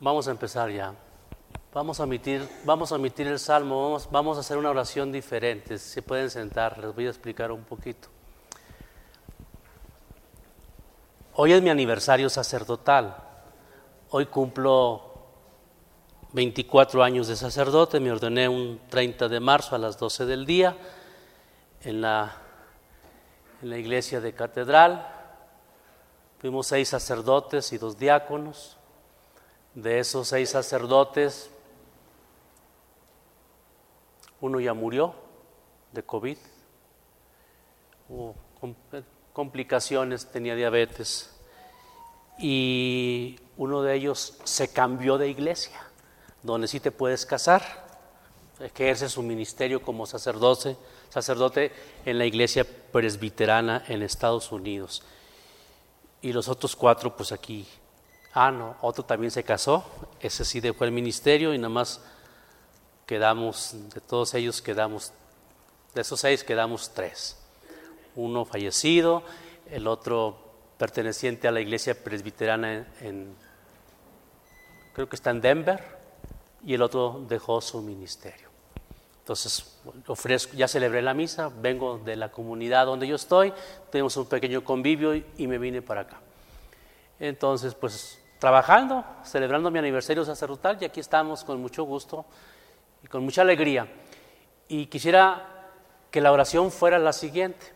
Vamos a empezar ya. Vamos a omitir, vamos a omitir el salmo, vamos, vamos a hacer una oración diferente. Se pueden sentar, les voy a explicar un poquito. Hoy es mi aniversario sacerdotal. Hoy cumplo 24 años de sacerdote, me ordené un 30 de marzo a las 12 del día en la, en la iglesia de catedral. Fuimos seis sacerdotes y dos diáconos. De esos seis sacerdotes, uno ya murió de COVID. Hubo complicaciones, tenía diabetes. Y uno de ellos se cambió de iglesia donde sí te puedes casar, ejerce su ministerio como sacerdote, sacerdote en la iglesia presbiterana en Estados Unidos. Y los otros cuatro, pues aquí. Ah, no, otro también se casó, ese sí dejó el ministerio y nada más quedamos, de todos ellos quedamos, de esos seis quedamos tres. Uno fallecido, el otro perteneciente a la iglesia presbiterana en creo que está en Denver, y el otro dejó su ministerio. Entonces, ofrezco, ya celebré la misa, vengo de la comunidad donde yo estoy, tenemos un pequeño convivio y, me vine para acá. Entonces, pues trabajando, celebrando mi aniversario sacerdotal y aquí estamos con mucho gusto y con mucha alegría. Y quisiera que la oración fuera la siguiente.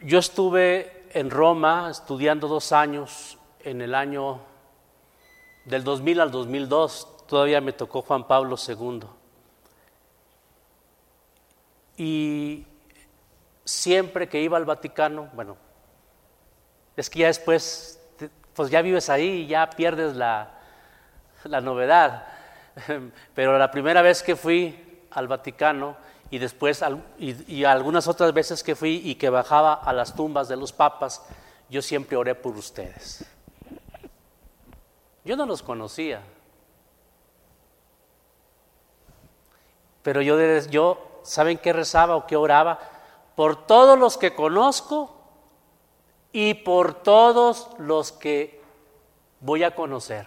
Yo estuve en Roma estudiando dos años en el año del 2000 al 2002 todavía me tocó Juan Pablo II. Y siempre que iba al Vaticano, bueno, es que ya después, pues ya vives ahí y ya pierdes la, novedad. Pero la primera vez que fui al Vaticano y después y algunas otras veces que fui y que bajaba a las tumbas de los papas, yo siempre oré por ustedes. Yo no los conocía. Pero yo, yo, ¿saben qué rezaba o qué oraba? Por todos los que conozco y por todos los que voy a conocer.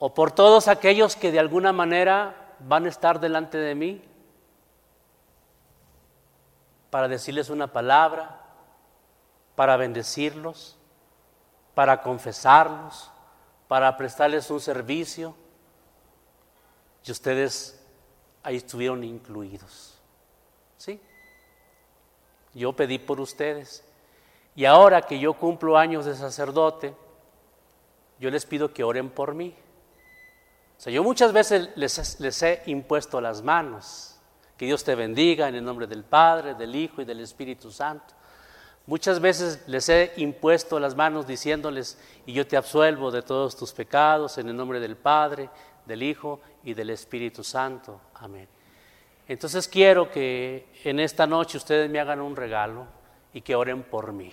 O por todos aquellos que de alguna manera van a estar delante de mí para decirles una palabra, para bendecirlos para confesarlos, para prestarles un servicio, y ustedes ahí estuvieron incluidos. Yo pedí por ustedes. Y ahora que yo cumplo años de sacerdote, yo les pido que oren por mí. O sea, yo muchas veces les, les, he impuesto las manos. Que Dios te bendiga en el nombre del Padre, del Hijo y del Espíritu Santo. Muchas veces les he impuesto las manos diciéndoles, y yo te absuelvo de todos tus pecados en el nombre del Padre, del Hijo y del Espíritu Santo. Amén. Entonces quiero que en esta noche ustedes me hagan un regalo y que oren por mí.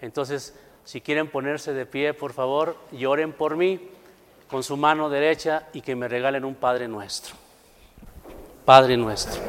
Entonces, si quieren ponerse de pie, por favor, y oren por mí con su mano derecha y que me regalen un Padre nuestro. Padre nuestro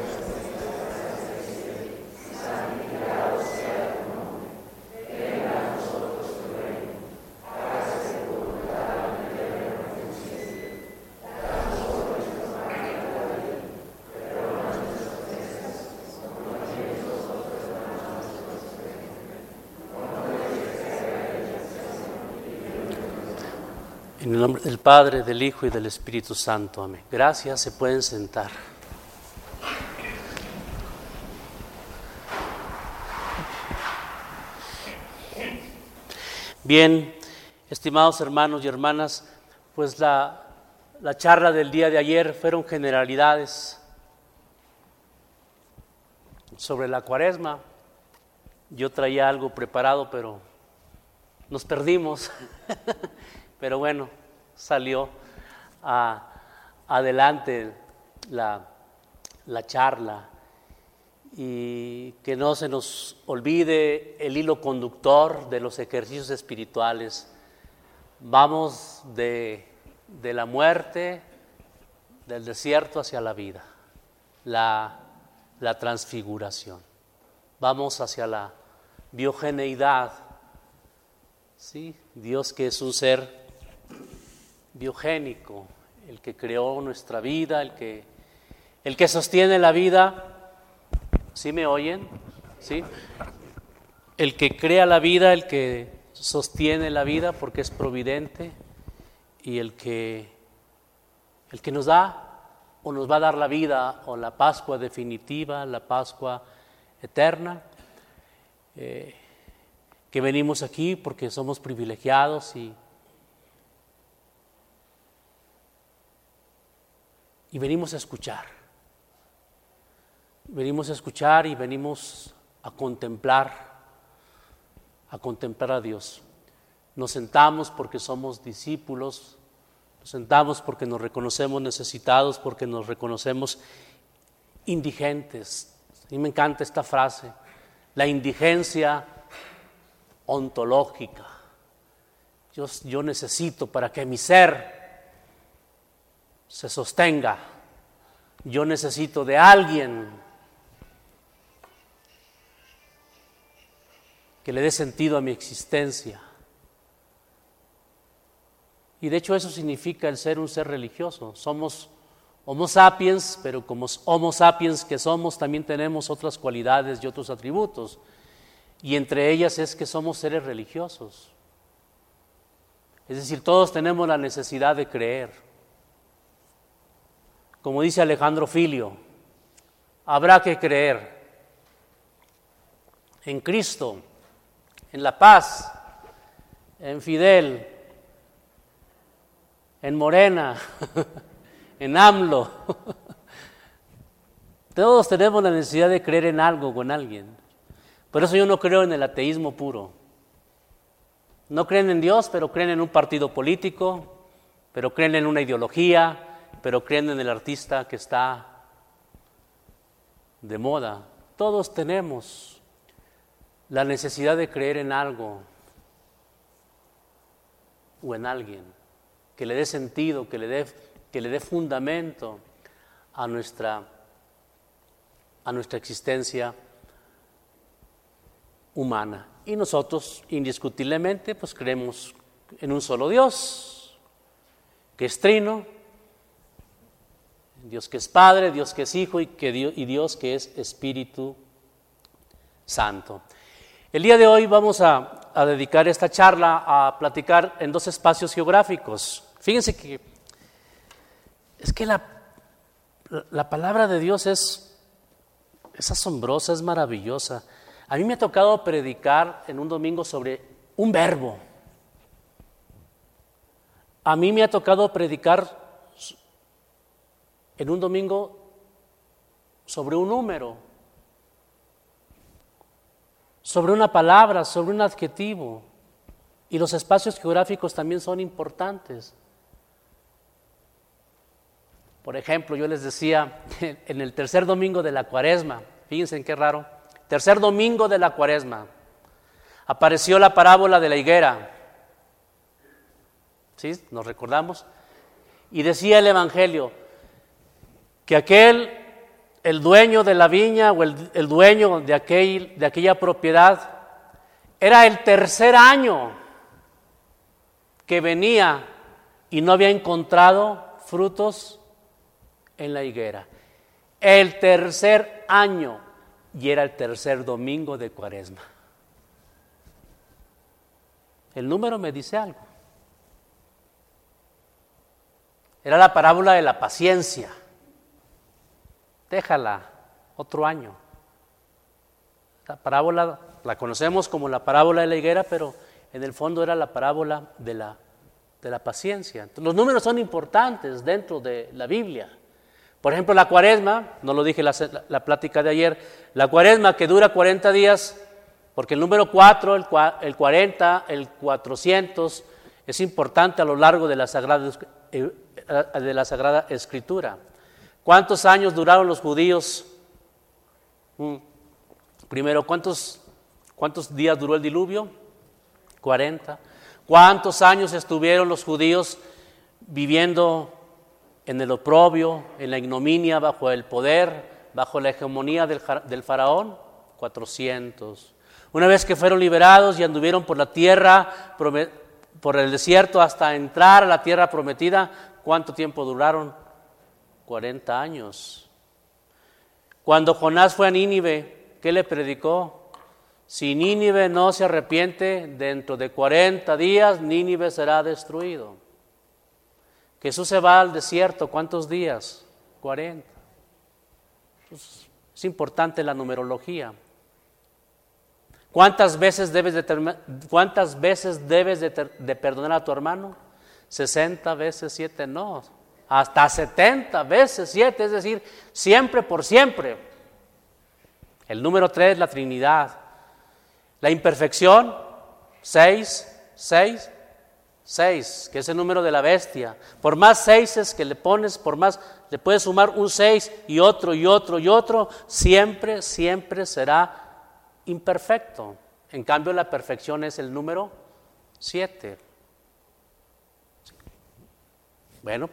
En el nombre del Padre, del Hijo y del Espíritu Santo. Amén. Gracias, se pueden sentar. Bien, estimados hermanos y hermanas, pues la, la charla del día de ayer fueron generalidades sobre la cuaresma. Yo traía algo preparado, pero nos perdimos. Pero bueno, salió adelante la, la charla y que no se nos olvide el hilo conductor de los ejercicios espirituales. Vamos de, de, la muerte, del desierto hacia la vida, la, la transfiguración. Vamos hacia la biogeneidad ¿sí? Dios que es un ser biogénico, el que creó nuestra vida, el que, el que sostiene la vida. ¿Sí me oyen? ¿Sí? El que crea la vida, el que sostiene la vida porque es providente y el que, el que nos da o nos va a dar la vida o la Pascua definitiva, la Pascua eterna. Eh, que venimos aquí porque somos privilegiados y, y venimos a escuchar. Venimos a escuchar y venimos a contemplar, a contemplar a Dios. Nos sentamos porque somos discípulos, nos sentamos porque nos reconocemos necesitados, porque nos reconocemos indigentes. A mí me encanta esta frase. La indigencia ontológica. Yo, yo necesito para que mi ser se sostenga. Yo necesito de alguien que le dé sentido a mi existencia. Y de hecho eso significa el ser un ser religioso. Somos Homo sapiens, pero como Homo sapiens que somos, también tenemos otras cualidades y otros atributos y entre ellas es que somos seres religiosos. Es decir, todos tenemos la necesidad de creer. Como dice Alejandro Filio, habrá que creer en Cristo, en la paz, en Fidel, en Morena, en AMLO. Todos tenemos la necesidad de creer en algo en alguien. Por eso yo no creo en el ateísmo puro. No creen en Dios, pero creen en un partido político, pero creen en una ideología, pero creen en el artista que está de moda. Todos tenemos la necesidad de creer en algo o en alguien que le dé sentido, que le dé, que le dé fundamento a nuestra, a nuestra existencia humana. Y nosotros indiscutiblemente pues creemos en un solo Dios, que es trino, Dios que es Padre, Dios que es Hijo y, que Dios, y Dios que es Espíritu Santo. El día de hoy vamos a, dedicar esta charla a platicar en dos espacios geográficos. Fíjense que es que la, la palabra de Dios es, es asombrosa, es maravillosa. A mí me ha tocado predicar en un domingo sobre un verbo. A mí me ha tocado predicar en un domingo sobre un número, sobre una palabra, sobre un adjetivo. Y los espacios geográficos también son importantes. Por ejemplo, yo les decía en el tercer domingo de la cuaresma, fíjense en qué raro, tercer domingo de la cuaresma, apareció la parábola de la higuera. ¿Sí? ¿Nos recordamos? Y decía el Evangelio que aquel, el dueño de la viña o el, el dueño de, aquel, de aquella propiedad, era el tercer año que venía y no había encontrado frutos en la higuera. El tercer año y era el tercer domingo de cuaresma. El número me dice algo. Era la parábola de la paciencia. Déjala otro año. La parábola la conocemos como la parábola de la higuera, pero en el fondo era la parábola de la, de la paciencia. los números son importantes dentro de la Biblia. Por ejemplo, la cuaresma, no lo dije la, la, plática de ayer, la cuaresma que dura 40 días, porque el número 4, el, el 40, el 400 es importante a lo largo de la Sagrada, eh, de la Sagrada Escritura. ¿Cuántos años duraron los judíos? Mm. Primero, ¿cuántos, ¿cuántos días duró el diluvio? 40. ¿Cuántos años estuvieron los judíos viviendo en el oprobio, en la ignominia, bajo el poder, bajo la hegemonía del, faraón? 400. Una vez que fueron liberados y anduvieron por la tierra, por el desierto hasta entrar a la tierra prometida, ¿cuánto tiempo duraron? 40 años. Cuando Jonás fue a Nínive, ¿qué le predicó? Si Nínive no se arrepiente, dentro de 40 días Nínive será destruido. Jesús se va al desierto, ¿cuántos días? 40. Pues, es importante la numerología. ¿Cuántas veces debes de, cuántas veces debes de, perdonar a tu hermano? 60 veces 7, no, hasta 70 veces 7, es decir, siempre por siempre. El número 3, la Trinidad. La imperfección, 6, 6, 6, que es el número de la bestia. Por más seises que le pones, por más le puedes sumar un 6 y otro y otro y otro, siempre, siempre será imperfecto. En cambio, la perfección es el número 7. Bueno,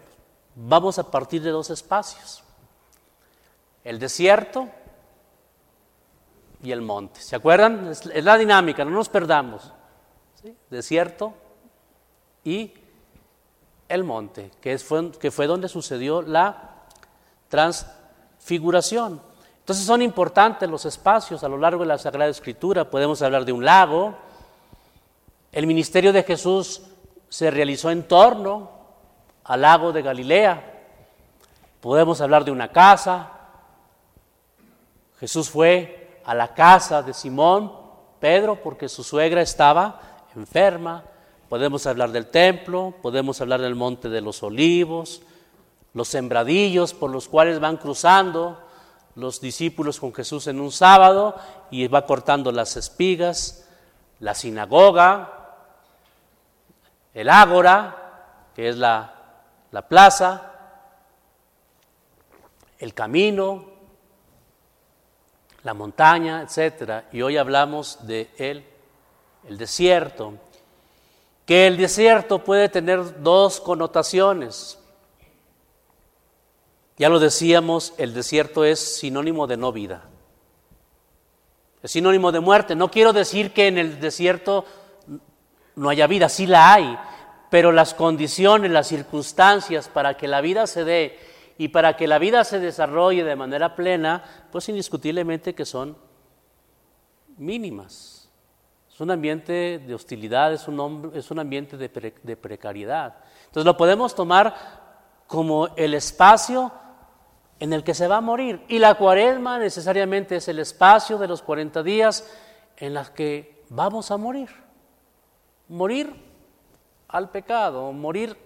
vamos a partir de dos espacios. El desierto y el monte. ¿Se acuerdan? Es, la dinámica, no nos perdamos. Desierto y el monte, que fue, que fue donde sucedió la transfiguración. Entonces son importantes los espacios a lo largo de la Sagrada Escritura. Podemos hablar de un lago. El ministerio de Jesús se realizó en torno al lago de Galilea. Podemos hablar de una casa. Jesús fue a la casa de Simón, Pedro, porque su suegra estaba enferma. Podemos hablar del templo, podemos hablar del monte de los olivos, los sembradillos por los cuales van cruzando los discípulos con Jesús en un sábado y va cortando las espigas, la sinagoga, el ágora, que es la, la plaza, el camino, la montaña, etc. Y hoy hablamos de el, el desierto, que el desierto puede tener dos connotaciones. Ya lo decíamos, el desierto es sinónimo de no vida. Es sinónimo de muerte. No quiero decir que en el desierto no haya vida, sí la hay, pero las condiciones, las circunstancias para que la vida se dé y para que la vida se desarrolle de manera plena, pues indiscutiblemente que son mínimas. Es un ambiente de hostilidad, es un, ambiente de, de precariedad. Entonces lo podemos tomar como el espacio en el que se va a morir. Y la cuaresma necesariamente es el espacio de los 40 días en los que vamos a morir. Morir al pecado, morir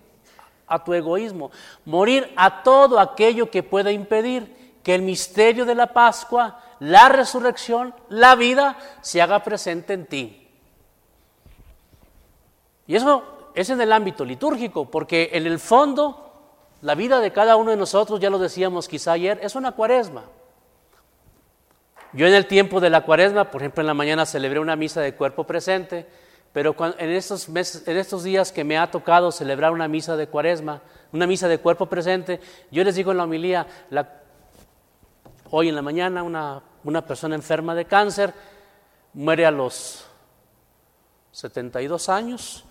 a tu egoísmo, morir a todo aquello que pueda impedir que el misterio de la Pascua, la resurrección, la vida se haga presente en ti. Y eso es en el ámbito litúrgico, porque en el fondo la vida de cada uno de nosotros, ya lo decíamos quizá ayer, es una cuaresma. Yo en el tiempo de la cuaresma, por ejemplo en la mañana celebré una misa de cuerpo presente, pero en estos, meses, en estos días que me ha tocado celebrar una misa de cuaresma, una misa de cuerpo presente, yo les digo en la homilía, hoy en la mañana una, una persona enferma de cáncer muere a los 72 años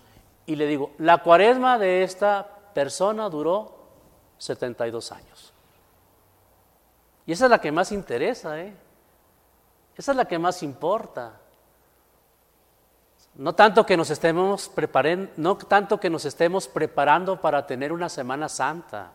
y le digo, la cuaresma de esta persona duró 72 años. Y esa es la que más interesa, ¿eh? Esa es la que más importa. No tanto que nos estemos preparando, no tanto que nos estemos preparando para tener una Semana Santa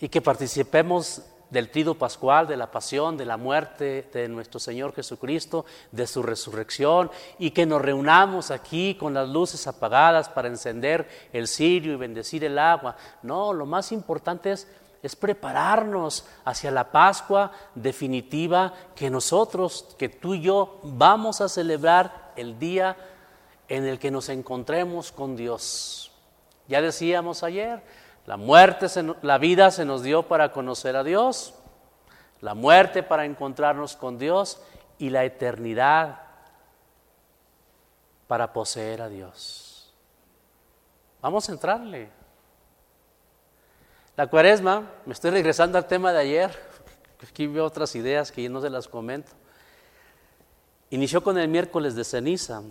y que participemos del trido pascual, de la pasión, de la muerte de nuestro Señor Jesucristo, de su resurrección, y que nos reunamos aquí con las luces apagadas para encender el cirio y bendecir el agua. No, lo más importante es, es prepararnos hacia la Pascua definitiva que nosotros, que tú y yo vamos a celebrar el día en el que nos encontremos con Dios. Ya decíamos ayer, la muerte, la vida se nos dio para conocer a Dios, la muerte para encontrarnos con Dios y la eternidad para poseer a Dios. Vamos a entrarle. La cuaresma, me estoy regresando al tema de ayer, aquí veo otras ideas que no se las comento. Inició con el miércoles de ceniza.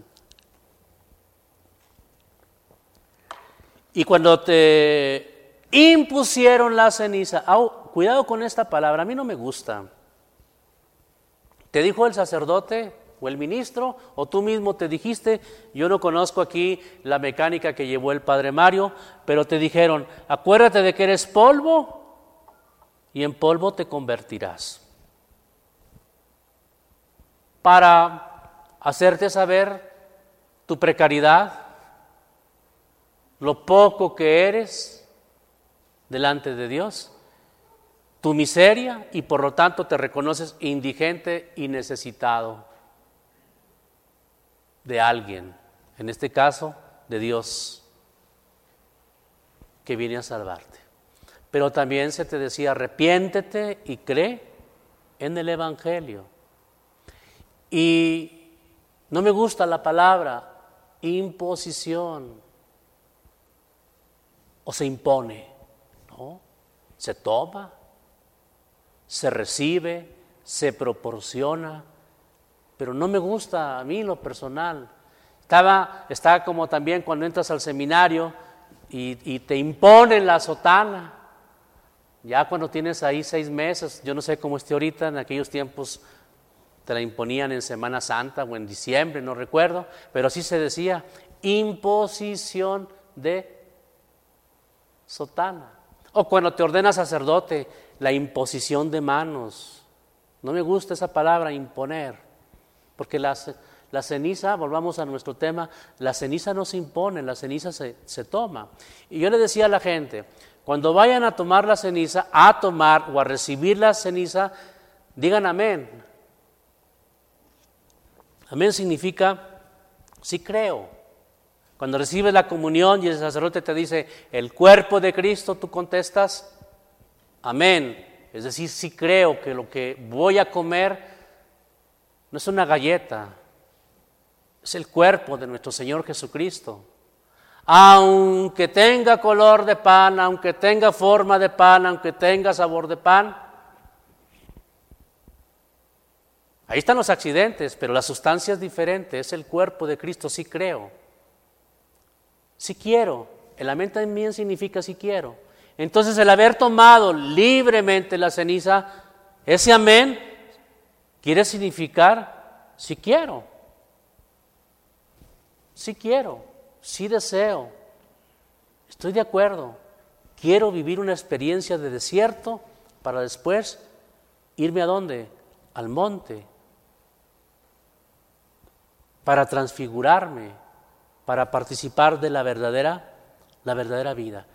Y cuando te impusieron la ceniza, cuidado con esta palabra, a mí no me gusta. Te dijo el sacerdote o el ministro, o tú mismo te dijiste, yo no conozco aquí la mecánica que llevó el padre Mario, pero te dijeron, acuérdate de que eres polvo y en polvo te convertirás. Para hacerte saber tu precariedad, lo poco que eres delante de Dios, tu miseria y por lo tanto te reconoces indigente y necesitado de alguien, en este caso de Dios, que viene a salvarte. Pero también se te decía, arrepiéntete y cree en el Evangelio. Y no me gusta la palabra imposición o se impone, ¿no? Se toma, se recibe, se proporciona, pero no me gusta a mí lo personal. Estaba, como también cuando entras al seminario y, te imponen la sotana. Ya cuando tienes ahí seis meses, yo no sé cómo esté ahorita, en aquellos tiempos te la imponían en Semana Santa o en diciembre, no recuerdo, pero así se decía, imposición de sotana. O cuando te ordenas sacerdote, la imposición de manos. No me gusta esa palabra, imponer. Porque la, ceniza, volvamos a nuestro tema, la ceniza no se impone, la ceniza se, se toma. Y yo le decía a la gente, cuando vayan a tomar la ceniza, a tomar o a recibir la ceniza, digan amén. Amén significa, sí creo. Cuando recibes la comunión y el sacerdote te dice, el cuerpo de Cristo, tú contestas, amén. Es decir, sí creo que lo que voy a comer no es una galleta, es el cuerpo de nuestro Señor Jesucristo. Aunque tenga color de pan, aunque tenga forma de pan, aunque tenga sabor de pan, ahí están los accidentes, pero la sustancia es diferente, es el cuerpo de Cristo, sí creo. Sí quiero, el amén también significa sí quiero. Entonces el haber tomado libremente la ceniza, ese amén quiere significar si quiero, si quiero, si deseo, estoy de acuerdo, quiero vivir una experiencia de desierto para después irme a dónde? Al monte, para transfigurarme, para participar de la verdadera, la verdadera vida.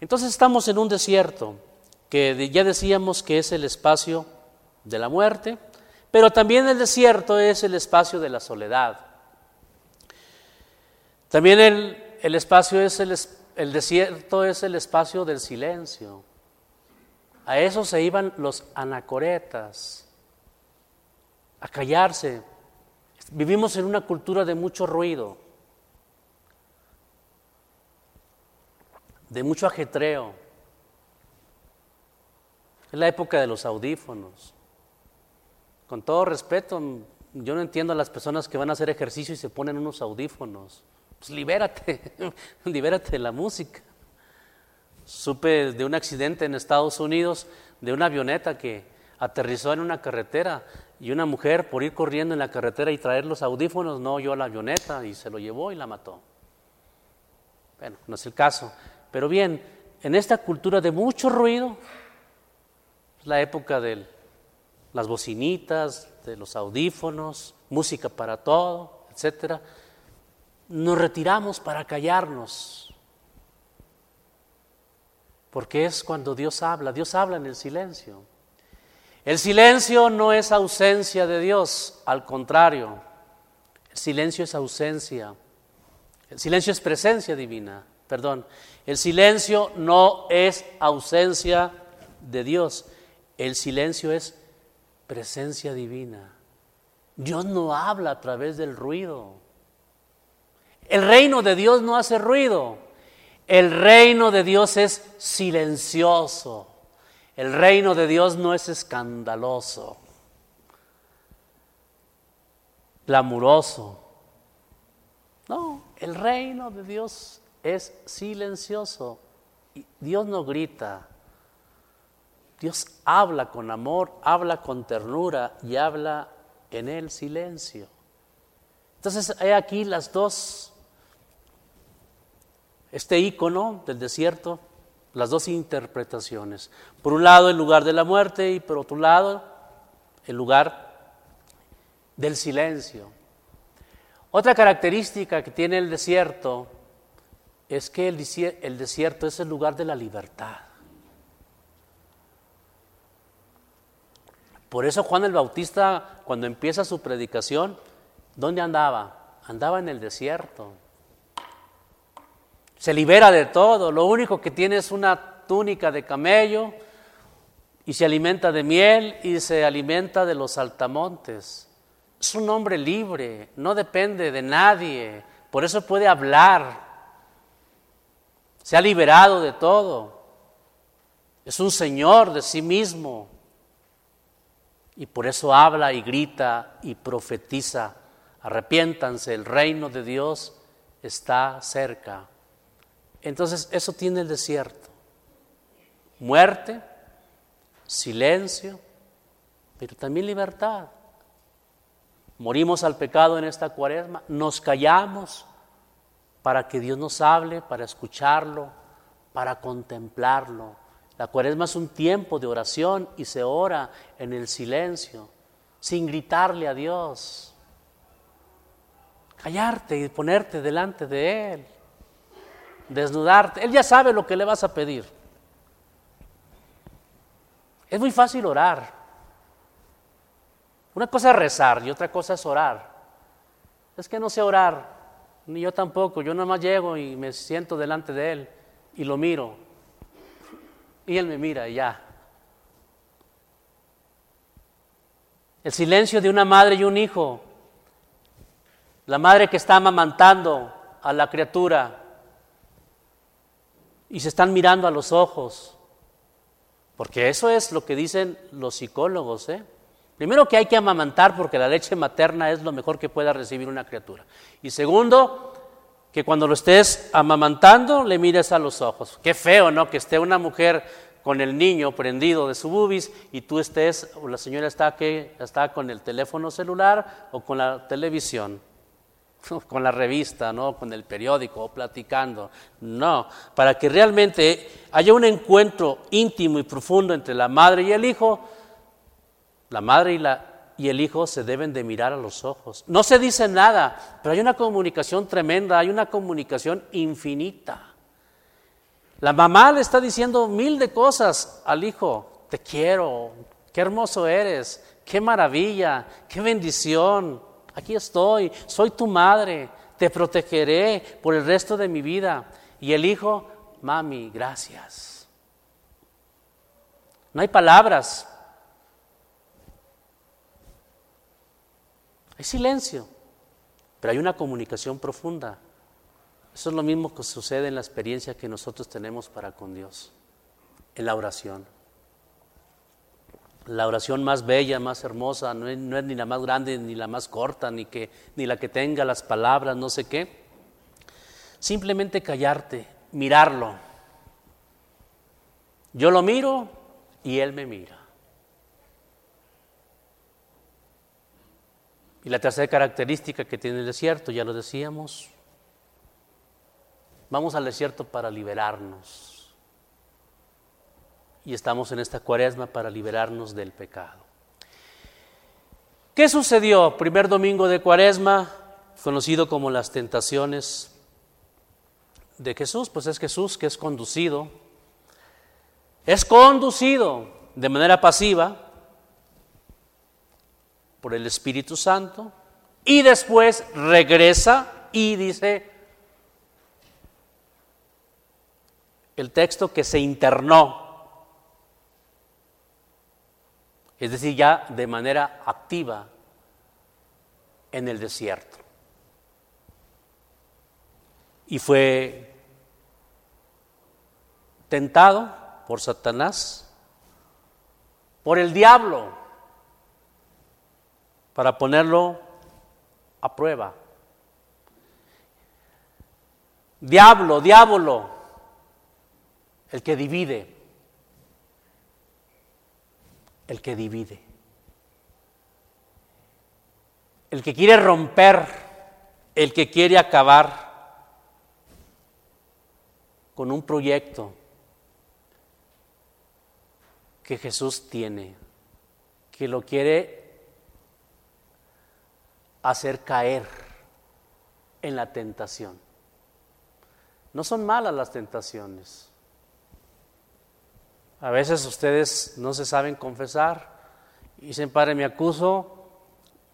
Entonces estamos en un desierto que ya decíamos que es el espacio de la muerte, pero también el desierto es el espacio de la soledad. También el, espacio es el, el desierto es el espacio del silencio. A eso se iban los anacoretas, a callarse. Vivimos en una cultura de mucho ruido, de mucho ajetreo. Es la época de los audífonos. Con todo respeto, yo no entiendo a las personas que van a hacer ejercicio y se ponen unos audífonos. Pues libérate, libérate de la música. Supe de un accidente en Estados Unidos de una avioneta que aterrizó en una carretera y una mujer por ir corriendo en la carretera y traer los audífonos no oyó la avioneta y se lo llevó y la mató. Bueno, no es el caso. Pero bien, en esta cultura de mucho ruido, es la época del las bocinitas, de los audífonos, música para todo, etcétera, nos retiramos para callarnos. Porque es cuando Dios habla, Dios habla en el silencio. El silencio no es ausencia de Dios, al contrario, el silencio es ausencia. El silencio es presencia divina, perdón. El silencio no es ausencia de Dios, el silencio es presencia divina. Dios no habla a través del ruido. El reino de Dios no hace ruido. El reino de Dios es silencioso. El reino de Dios no es escandaloso. glamuroso. No, el reino de Dios es silencioso. Dios no grita. Dios habla con amor, habla con ternura y habla en el silencio. Entonces hay aquí las dos, este icono del desierto, las dos interpretaciones. Por un lado el lugar de la muerte y por otro lado el lugar del silencio. Otra característica que tiene el desierto es que el, desierto es el lugar de la libertad. Por eso Juan el Bautista, cuando empieza su predicación, ¿dónde andaba? Andaba en el desierto. Se libera de todo, lo único que tiene es una túnica de camello y se alimenta de miel y se alimenta de los altamontes. Es un hombre libre, no depende de nadie, por eso puede hablar. Se ha liberado de todo. Es un señor de sí mismo. Y por eso habla y grita y profetiza. Arrepiéntanse, el reino de Dios está cerca. Entonces eso tiene el desierto. Muerte, silencio, pero también libertad. Morimos al pecado en esta cuaresma, nos callamos para que Dios nos hable, para escucharlo, para contemplarlo. La cuaresma es un tiempo de oración y se ora en el silencio, sin gritarle a Dios. Callarte y ponerte delante de Él, desnudarte. Él ya sabe lo que le vas a pedir. Es muy fácil orar. Una cosa es rezar y otra cosa es orar. Es que no sé orar, ni yo tampoco. Yo nada más llego y me siento delante de Él y lo miro. Y Él me mira y ya. El silencio de una madre y un hijo. La madre que está amamantando a la criatura y se están mirando a los ojos. Porque eso es lo que dicen los psicólogos. ¿eh? Primero que hay que amamantar porque la leche materna es lo mejor que pueda recibir una criatura. Y segundo, que cuando lo estés amamantando le mires a los ojos. Qué feo, ¿no? Que esté una mujer con el niño prendido de su bubis y tú estés, o la señora está, que, está con el teléfono celular o con la televisión. con la revista, ¿no? con el periódico, platicando. No, para que realmente haya un encuentro íntimo y profundo entre la madre y el hijo, la madre y, la, y el hijo se deben de mirar a los ojos. No se dice nada, pero hay una comunicación tremenda, hay una comunicación infinita. La mamá le está diciendo mil de cosas al hijo, te quiero, qué hermoso eres, qué maravilla, qué bendición aquí estoy, soy tu madre, te protegeré por el resto de mi vida. Y el hijo, mami, gracias. No hay palabras. Hay silencio, pero hay una comunicación profunda. Eso es lo mismo que sucede en la experiencia que nosotros tenemos para con Dios, en la oración. La oración más bella, más hermosa, no es, ni la más grande ni la más corta, ni, que, ni la que tenga las palabras, no sé qué. Simplemente callarte, mirarlo. Yo lo miro y él me mira. Y la tercera característica que tiene el desierto, ya lo decíamos, vamos al desierto para liberarnos. Y estamos en esta cuaresma para liberarnos del pecado. ¿Qué sucedió? Primer domingo de cuaresma, conocido como las tentaciones de Jesús, pues es Jesús que es conducido, es conducido de manera pasiva por el Espíritu Santo y después regresa y dice el texto que se internó es decir, ya de manera activa en el desierto. Y fue tentado por Satanás, por el diablo, para ponerlo a prueba. Diablo, diablo, el que divide, el que divide, el que quiere romper, el que quiere acabar con un proyecto que Jesús tiene, que lo quiere hacer caer en la tentación. No son malas las tentaciones. A veces ustedes no se saben confesar y dicen, Padre, me acuso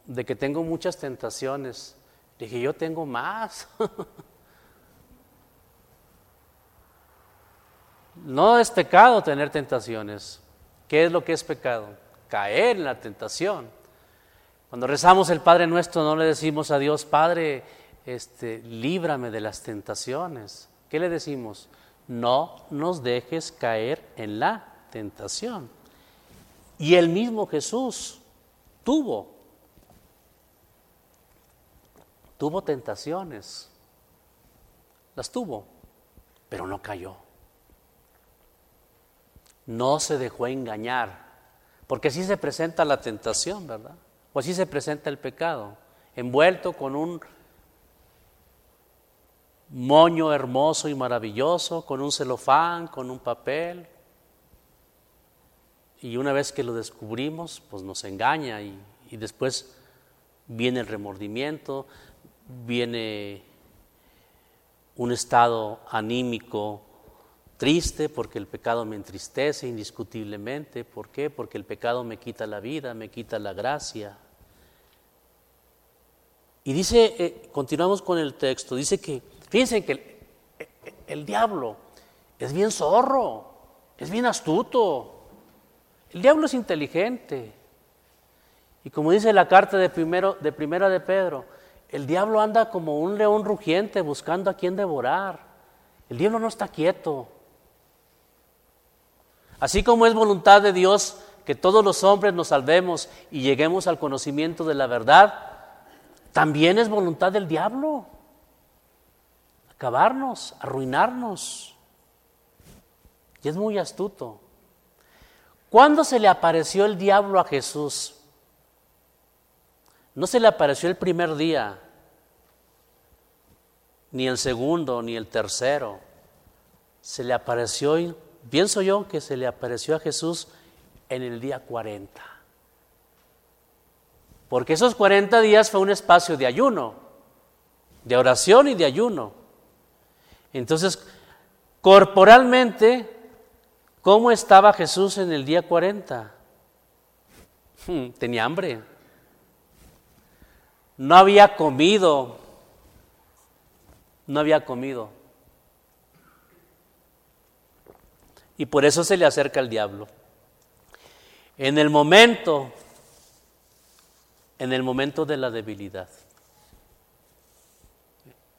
de que tengo muchas tentaciones. Dije, yo tengo más. no es pecado tener tentaciones. ¿Qué es lo que es pecado? Caer en la tentación. Cuando rezamos el Padre nuestro no le decimos a Dios, Padre, este, líbrame de las tentaciones. ¿Qué le decimos? No nos dejes caer en la tentación. Y el mismo Jesús tuvo, tuvo tentaciones, las tuvo, pero no cayó. No se dejó engañar, porque así se presenta la tentación, ¿verdad? O así se presenta el pecado, envuelto con un moño hermoso y maravilloso, con un celofán, con un papel. Y una vez que lo descubrimos, pues nos engaña y, y después viene el remordimiento, viene un estado anímico triste porque el pecado me entristece indiscutiblemente. ¿Por qué? Porque el pecado me quita la vida, me quita la gracia. Y dice, eh, continuamos con el texto, dice que Fíjense que el, diablo es bien zorro, es bien astuto. El diablo es inteligente. Y como dice la carta de, primero, de primera de Pedro, el diablo anda como un león rugiente buscando a quien devorar. El diablo no está quieto. Así como es voluntad de Dios que todos los hombres nos salvemos y lleguemos al conocimiento de la verdad, también es voluntad del diablo acabarnos, arruinarnos. Y es muy astuto. ¿Cuándo se le apareció el diablo a Jesús? No se le apareció el primer día, ni el segundo, ni el tercero. Se le apareció, pienso yo que se le apareció a Jesús en el día 40. Porque esos 40 días fue un espacio de ayuno, de oración y de ayuno. Entonces, corporalmente, ¿cómo estaba Jesús en el día 40? Hmm, tenía hambre. No había comido. No había comido. Y por eso se le acerca el diablo. En el momento, en el momento de la debilidad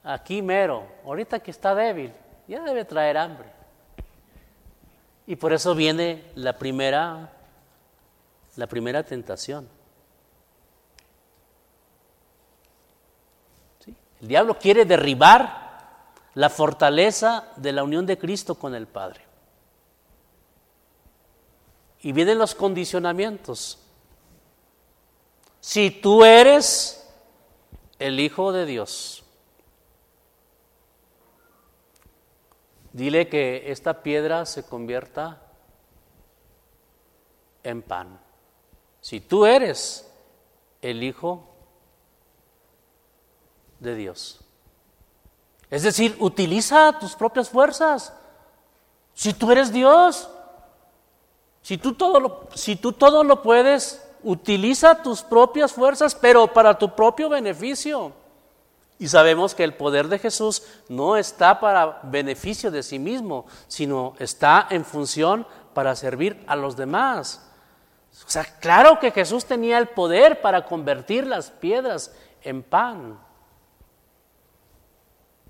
aquí mero, ahorita que está débil, ya debe traer hambre. Y por eso viene la primera, la primera tentación. El diablo quiere derribar la fortaleza de la unión de Cristo con el Padre. Y vienen los condicionamientos. Si tú eres el Hijo de Dios, Dile que esta piedra se convierta en pan. Si tú eres el Hijo de Dios. Es decir, utiliza tus propias fuerzas. Si tú eres Dios, si tú todo lo, si tú todo lo puedes, utiliza tus propias fuerzas, pero para tu propio beneficio. Y sabemos que el poder de Jesús no está para beneficio de sí mismo, sino está en función para servir a los demás. O sea, claro que Jesús tenía el poder para convertir las piedras en pan.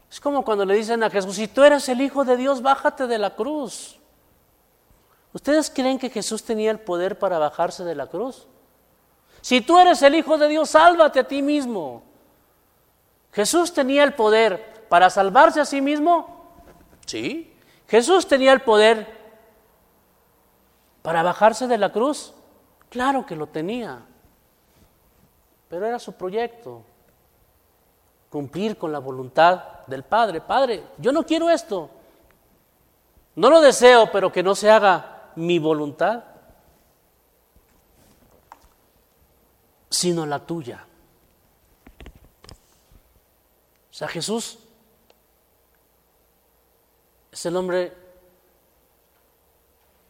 Es como cuando le dicen a Jesús, si tú eres el Hijo de Dios, bájate de la cruz. ¿Ustedes creen que Jesús tenía el poder para bajarse de la cruz? Si tú eres el Hijo de Dios, sálvate a ti mismo. Jesús tenía el poder para salvarse a sí mismo. Sí. Jesús tenía el poder para bajarse de la cruz. Claro que lo tenía. Pero era su proyecto. Cumplir con la voluntad del Padre. Padre, yo no quiero esto. No lo deseo, pero que no se haga mi voluntad, sino la tuya. O sea, Jesús es el hombre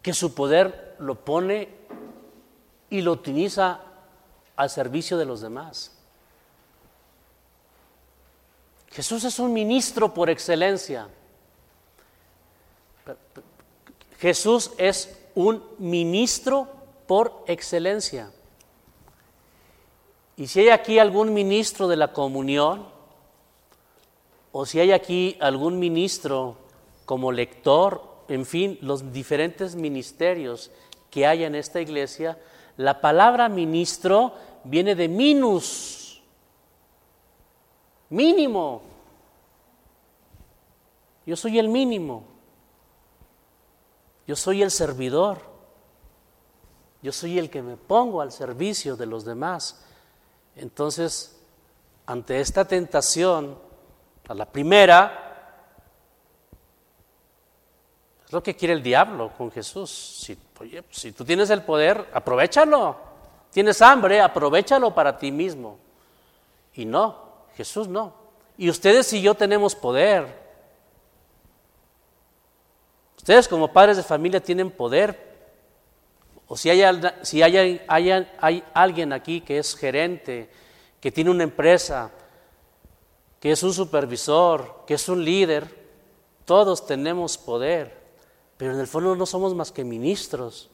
que su poder lo pone y lo utiliza al servicio de los demás. Jesús es un ministro por excelencia. Jesús es un ministro por excelencia. Y si hay aquí algún ministro de la comunión, o si hay aquí algún ministro como lector, en fin, los diferentes ministerios que hay en esta iglesia, la palabra ministro viene de minus, mínimo. Yo soy el mínimo. Yo soy el servidor. Yo soy el que me pongo al servicio de los demás. Entonces, ante esta tentación, a la primera, es lo que quiere el diablo con Jesús. Si, si tú tienes el poder, aprovechalo. Tienes hambre, aprovechalo para ti mismo. Y no, Jesús no. Y ustedes y yo tenemos poder. Ustedes como padres de familia tienen poder. O si hay, si hay, hay alguien aquí que es gerente, que tiene una empresa, que es un supervisor, que es un líder, todos tenemos poder. Pero en el fondo no somos más que ministros.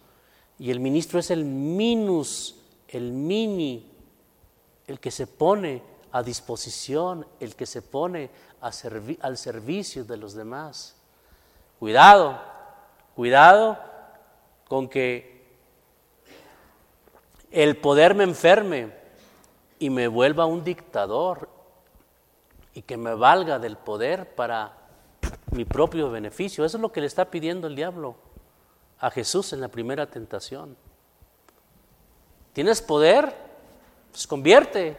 Y el ministro es el minus, el mini, el que se pone a disposición, el que se pone al servicio de los demás. Cuidado, cuidado con que el poder me enferme y me vuelva un dictador y que me valga del poder para mi propio beneficio. Eso es lo que le está pidiendo el diablo a Jesús en la primera tentación. ¿Tienes poder? Pues convierte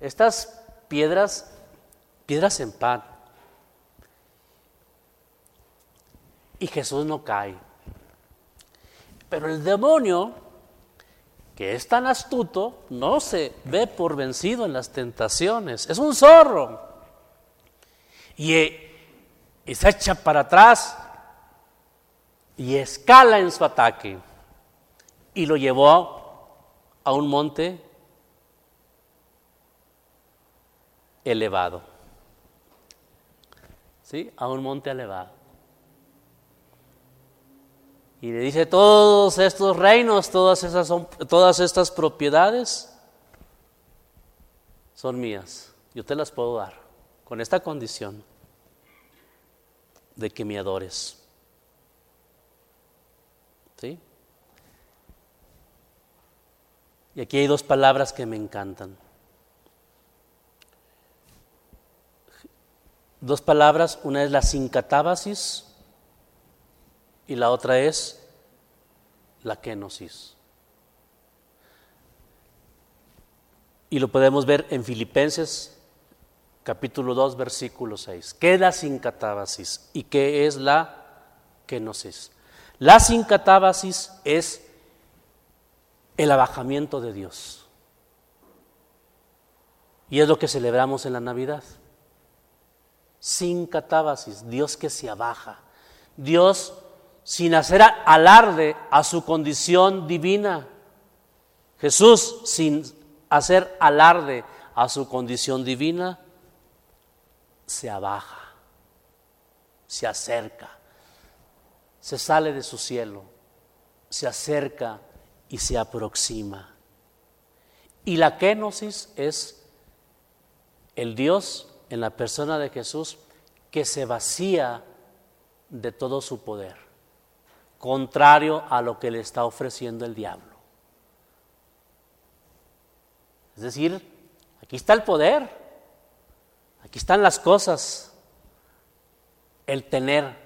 estas piedras, piedras en pan. Y Jesús no cae. Pero el demonio, que es tan astuto, no se ve por vencido en las tentaciones. Es un zorro. Y y se echa para atrás y escala en su ataque y lo llevó a un monte elevado. ¿Sí? A un monte elevado. Y le dice, todos estos reinos, todas, esas todas estas propiedades son mías. Yo te las puedo dar con esta condición de que me adores. ¿Sí? Y aquí hay dos palabras que me encantan. Dos palabras, una es la sincatábasis y la otra es la kenosis. Y lo podemos ver en Filipenses capítulo 2, versículo 6. Queda sin catábasis. ¿Y qué es la kenosis? La sin catábasis es el abajamiento de Dios. Y es lo que celebramos en la Navidad. Sin catábasis, Dios que se abaja. Dios sin hacer alarde a su condición divina. Jesús sin hacer alarde a su condición divina se abaja, se acerca, se sale de su cielo, se acerca y se aproxima. Y la kenosis es el Dios en la persona de Jesús que se vacía de todo su poder, contrario a lo que le está ofreciendo el diablo. Es decir, aquí está el poder, Aquí están las cosas. El tener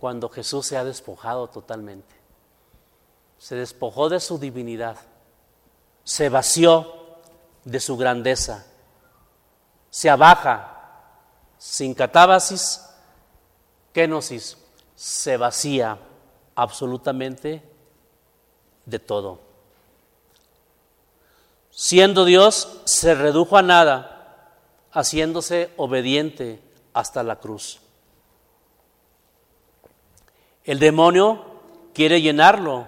cuando Jesús se ha despojado totalmente. Se despojó de su divinidad. Se vació de su grandeza. Se abaja sin catábasis. Kenosis. Se vacía absolutamente de todo. Siendo Dios, se redujo a nada, haciéndose obediente hasta la cruz. El demonio quiere llenarlo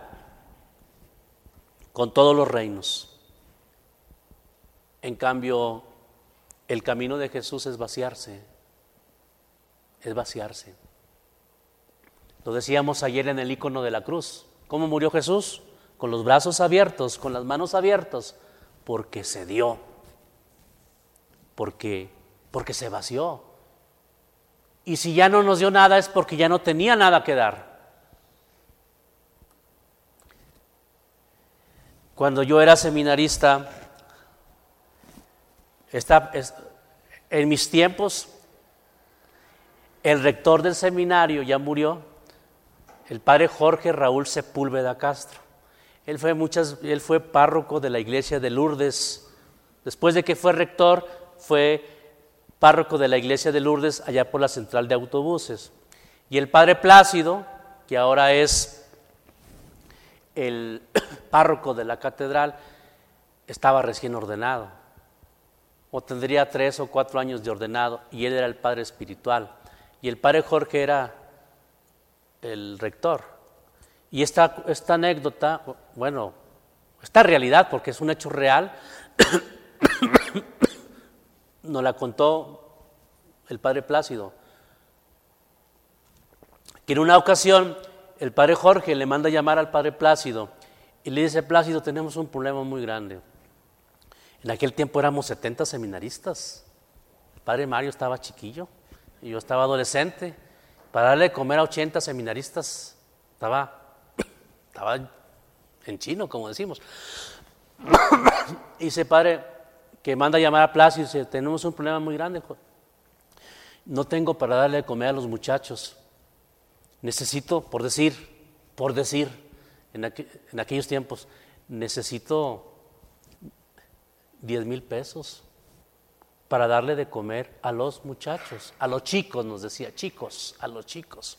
con todos los reinos. En cambio, el camino de Jesús es vaciarse, es vaciarse. Lo decíamos ayer en el icono de la cruz. ¿Cómo murió Jesús? Con los brazos abiertos, con las manos abiertas, porque se dio, porque, porque se vació. Y si ya no nos dio nada es porque ya no tenía nada que dar. Cuando yo era seminarista, en mis tiempos, el rector del seminario ya murió, el padre Jorge Raúl Sepúlveda Castro. Él fue, muchas, él fue párroco de la iglesia de Lourdes. Después de que fue rector, fue párroco de la iglesia de Lourdes allá por la central de autobuses. Y el padre Plácido, que ahora es el párroco de la catedral, estaba recién ordenado. O tendría tres o cuatro años de ordenado y él era el padre espiritual. Y el padre Jorge era el rector. Y esta, esta anécdota, bueno, esta realidad, porque es un hecho real, nos la contó el padre Plácido, que en una ocasión el padre Jorge le manda llamar al padre Plácido y le dice, Plácido, tenemos un problema muy grande. En aquel tiempo éramos 70 seminaristas. El padre Mario estaba chiquillo y yo estaba adolescente. Para darle de comer a 80 seminaristas estaba, estaba en chino, como decimos. y ese padre que manda a llamar a Plácido dice, tenemos un problema muy grande. No tengo para darle de comer a los muchachos. Necesito, por decir, por decir, en, en aquellos tiempos, necesito 10 mil pesos para darle de comer a los muchachos, a los chicos, nos decía, chicos, a los chicos.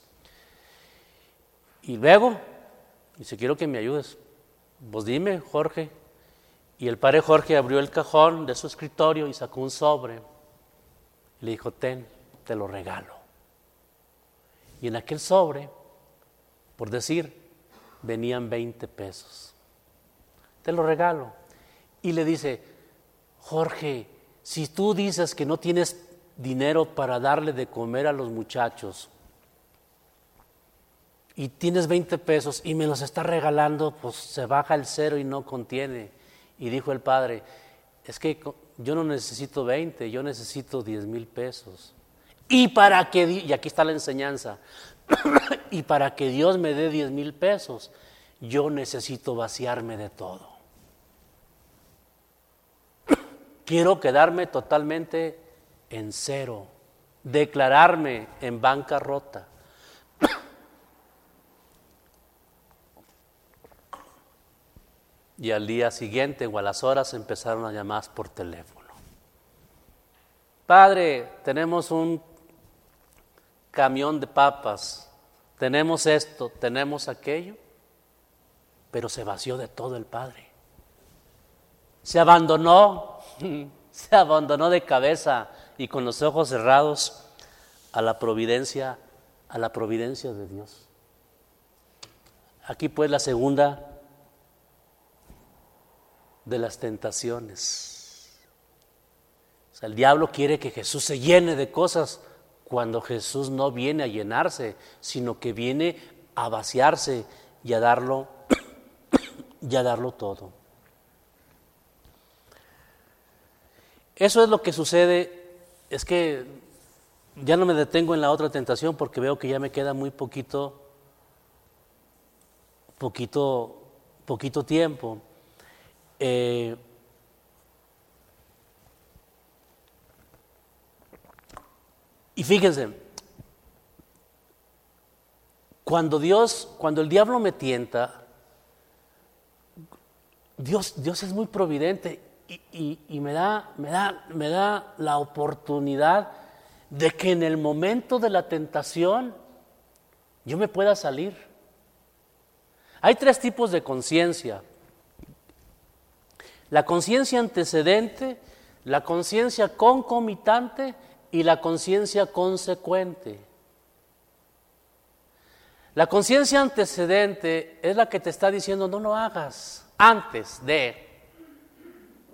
Y luego, dice, quiero que me ayudes. Pues dime, Jorge. Y el padre Jorge abrió el cajón de su escritorio y sacó un sobre. Le dijo, ten, te lo regalo. Y en aquel sobre, por decir, venían 20 pesos. Te lo regalo. Y le dice, Jorge, si tú dices que no tienes dinero para darle de comer a los muchachos y tienes 20 pesos y me los está regalando, pues se baja el cero y no contiene. Y dijo el padre, es que yo no necesito 20, yo necesito 10 mil pesos. Y para que, y aquí está la enseñanza, y para que Dios me dé 10 mil pesos, yo necesito vaciarme de todo. Quiero quedarme totalmente en cero, declararme en bancarrota. Y al día siguiente o a las horas empezaron a llamar por teléfono. Padre, tenemos un camión de papas, tenemos esto, tenemos aquello, pero se vació de todo el Padre. Se abandonó se abandonó de cabeza y con los ojos cerrados a la providencia, a la providencia de Dios. Aquí pues la segunda de las tentaciones. el diablo quiere que Jesús se llene de cosas cuando Jesús no viene a llenarse, sino que viene a vaciarse y a darlo y a darlo todo. Eso es lo que sucede, es que ya no me detengo en la otra tentación porque veo que ya me queda muy poquito, poquito, poquito tiempo. Eh, Y fíjense, cuando Dios, cuando el diablo me tienta, Dios, Dios es muy providente y, me, da, me, da, me da la oportunidad de que en el momento de la tentación yo me pueda salir. Hay tres tipos de conciencia. La conciencia antecedente, la conciencia concomitante y la conciencia consecuente. La conciencia antecedente es la que te está diciendo no lo hagas antes de.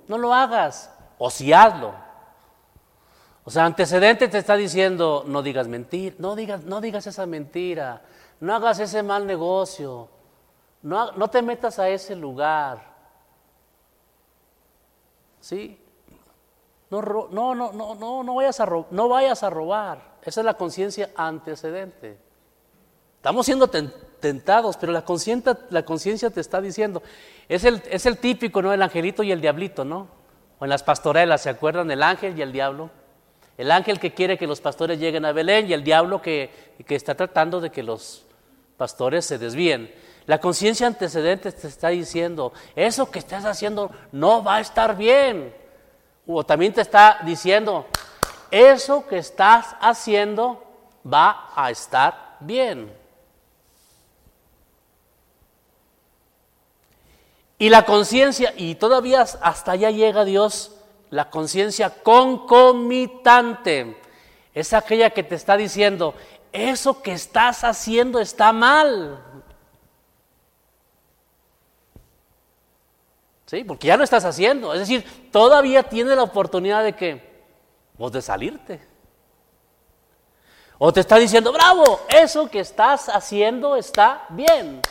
No lo hagas o si hazlo. O sea, antecedente te está diciendo no digas mentir, no digas, no digas esa mentira, no hagas ese mal negocio, no, no te metas a ese lugar. ¿Sí? No, no, no, no, no, no, vayas a no vayas a robar. Esa es la conciencia antecedente. Estamos siendo tentados, pero la conciencia, la conciencia te está diciendo. Es el, es el típico, ¿no? El angelito y el diablito, ¿no? O en las pastorelas, ¿se acuerdan? El ángel y el diablo. El ángel que quiere que los pastores lleguen a Belén y el diablo que, que está tratando de que los pastores se desvíen. La conciencia antecedente te está diciendo, eso que estás haciendo no va a estar bien. O también te está diciendo, eso que estás haciendo va a estar bien. Y la conciencia, y todavía hasta allá llega Dios, la conciencia concomitante. Es aquella que te está diciendo, eso que estás haciendo está mal. ¿Sí? Porque ya lo estás haciendo. Es decir, todavía tienes la oportunidad de que, vos de salirte. O te está diciendo, bravo, eso que estás haciendo está bien.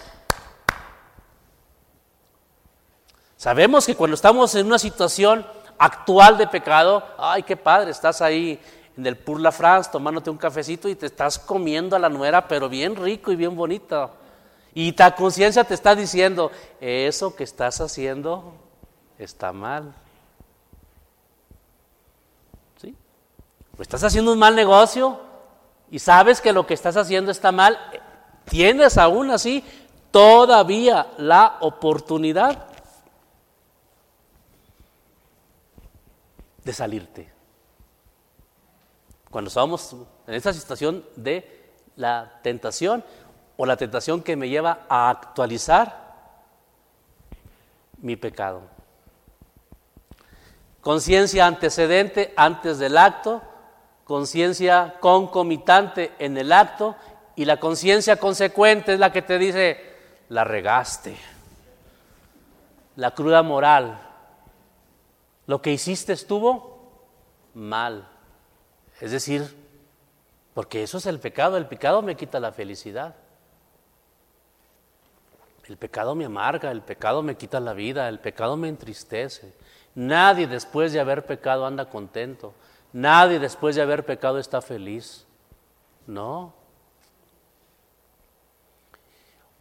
Sabemos que cuando estamos en una situación actual de pecado, ay, qué padre, estás ahí en el Pour La France tomándote un cafecito y te estás comiendo a la nuera, pero bien rico y bien bonito. Y ta conciencia te está diciendo, eso que estás haciendo está mal. ¿Sí? Pues estás haciendo un mal negocio y sabes que lo que estás haciendo está mal. Tienes aún así todavía la oportunidad de salirte. Cuando estamos en esta situación de la tentación, o la tentación que me lleva a actualizar mi pecado. Conciencia antecedente antes del acto, conciencia concomitante en el acto y la conciencia consecuente es la que te dice, la regaste, la cruda moral, lo que hiciste estuvo mal. Es decir, porque eso es el pecado, el pecado me quita la felicidad. El pecado me amarga, el pecado me quita la vida, el pecado me entristece. Nadie después de haber pecado anda contento. Nadie después de haber pecado está feliz. No.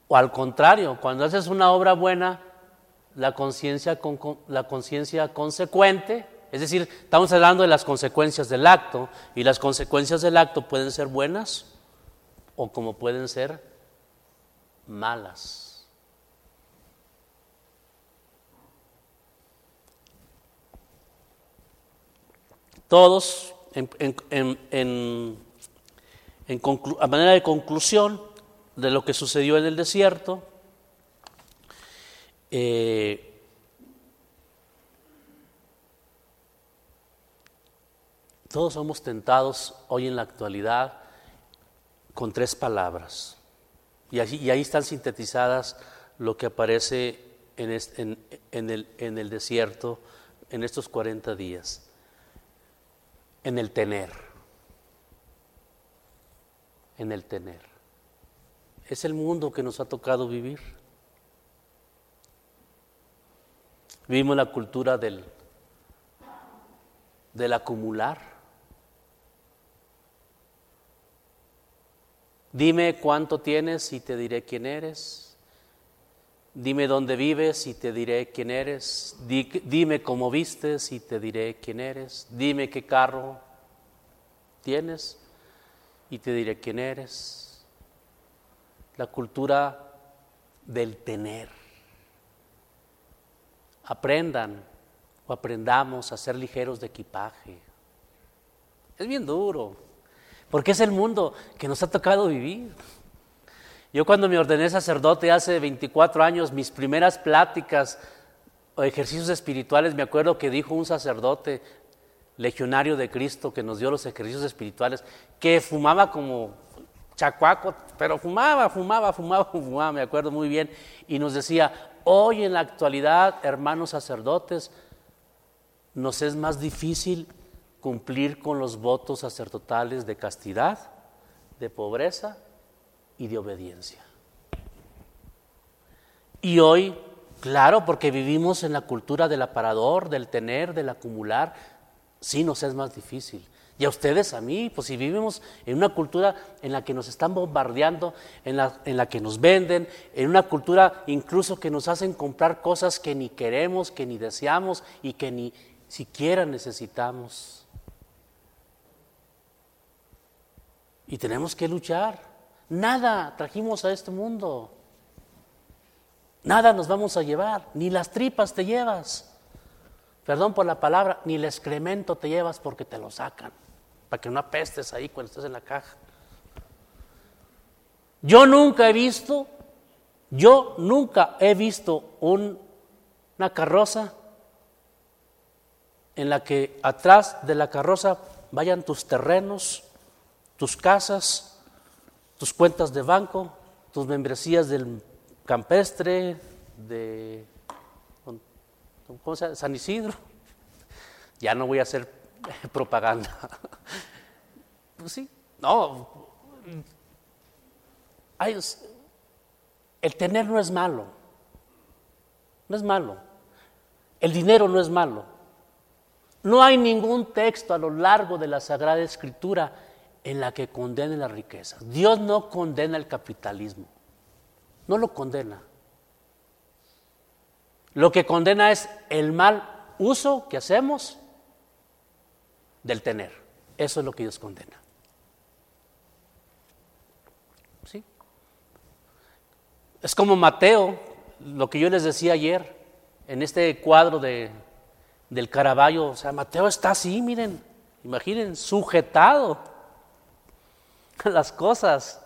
O al contrario, cuando haces una obra buena, la conciencia conciencia consecuente, es decir, estamos hablando de las consecuencias del acto y las consecuencias del acto pueden ser buenas o como pueden ser malas. Todos, a manera de conclusión de lo que sucedió en el desierto, eh, todos somos tentados hoy en la actualidad con tres palabras. Y, ahí están sintetizadas lo que aparece en, el, en el desierto en estos 40 días en el tener. En el tener. Es el mundo que nos ha tocado vivir. Vivimos la cultura del, del acumular. Dime cuánto tienes y te diré quién eres. Dime dónde vives y te diré quién eres. Dime cómo vistes y te diré quién eres. Dime qué carro tienes. y te diré quién eres. La cultura del tener. Aprendan o aprendamos a ser ligeros de equipaje. Es bien duro, porque es el mundo que nos ha tocado vivir. Yo cuando me ordené sacerdote hace 24 años, mis primeras pláticas o ejercicios espirituales, me acuerdo que dijo un sacerdote legionario de Cristo que nos dio los ejercicios espirituales, que fumaba como chacuaco, pero fumaba, fumaba, fumaba, fumaba, me acuerdo muy bien, y nos decía, hoy en la actualidad, hermanos sacerdotes, nos es más difícil cumplir con los votos sacerdotales de castidad, de pobreza y de obediencia. Y hoy, claro, porque vivimos en la cultura del aparador, del tener, del acumular, sí nos es más difícil. Y a ustedes, a mí, pues si vivimos en una cultura en la que nos están bombardeando, en la, en la que nos venden, en una cultura incluso que nos hacen comprar cosas que ni queremos, que ni deseamos y que ni siquiera necesitamos. Y tenemos que luchar. Nada trajimos a este mundo. Nada nos vamos a llevar, ni las tripas te llevas. Perdón por la palabra, ni el excremento te llevas porque te lo sacan para que no apestes ahí cuando estés en la caja. Yo nunca he visto, yo nunca he visto una carroza en la que atrás de la carroza vayan tus terrenos, tus casas, tus cuentas de banco, tus membresías del campestre, de ¿cómo se llama? San Isidro. Ya no voy a hacer propaganda. Pues sí, no. el tener no es malo. No es malo. El dinero no es malo. No hay ningún texto a lo largo de la Sagrada Escritura en la que condene la riqueza. Dios no condena el capitalismo. No lo condena. Lo que condena es el mal uso que hacemos del tener. Eso es lo que Dios condena. ¿Sí? Es como Mateo, lo que yo les decía ayer, en este cuadro de, del Caravaggio, o sea, Mateo está así, miren, imaginen, sujetado a las cosas,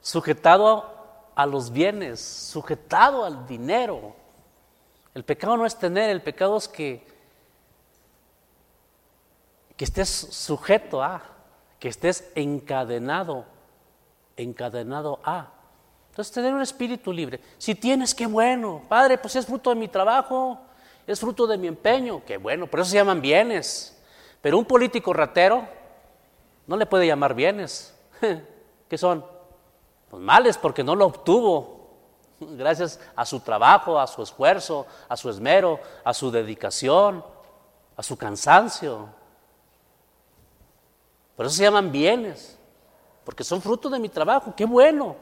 sujetado a los bienes, sujetado al dinero. El pecado no es tener, el pecado es que que estés sujeto a, que estés encadenado, encadenado a. Entonces, tener un espíritu libre. Si tienes, qué bueno. Padre, pues es fruto de mi trabajo, es fruto de mi empeño, qué bueno. Por eso se llaman bienes. Pero un político ratero no le puede llamar bienes. ¿Qué son? Pues males porque no lo obtuvo gracias a su trabajo, a su esfuerzo, a su esmero, a su dedicación, a su cansancio. Por eso se llaman bienes, porque son fruto de mi trabajo. Qué bueno.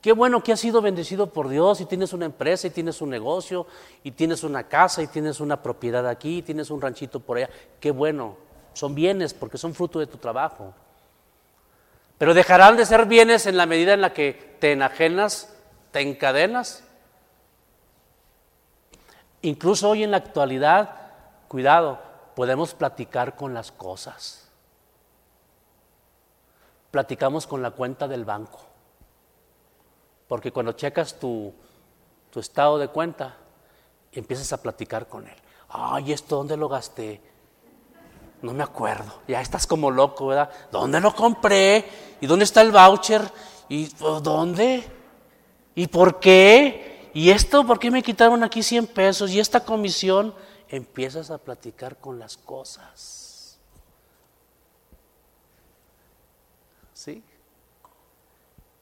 Qué bueno que has sido bendecido por Dios y tienes una empresa y tienes un negocio y tienes una casa y tienes una propiedad aquí y tienes un ranchito por allá. Qué bueno. Son bienes porque son fruto de tu trabajo. Pero dejarán de ser bienes en la medida en la que te enajenas, te encadenas. Incluso hoy en la actualidad, cuidado, podemos platicar con las cosas platicamos con la cuenta del banco. Porque cuando checas tu, tu estado de cuenta, empiezas a platicar con él. Ay, ¿esto dónde lo gasté? No me acuerdo. Ya estás como loco, ¿verdad? ¿Dónde lo compré? ¿Y dónde está el voucher? ¿Y dónde? ¿Y por qué? ¿Y esto por qué me quitaron aquí 100 pesos? ¿Y esta comisión? Empiezas a platicar con las cosas. ¿Sí?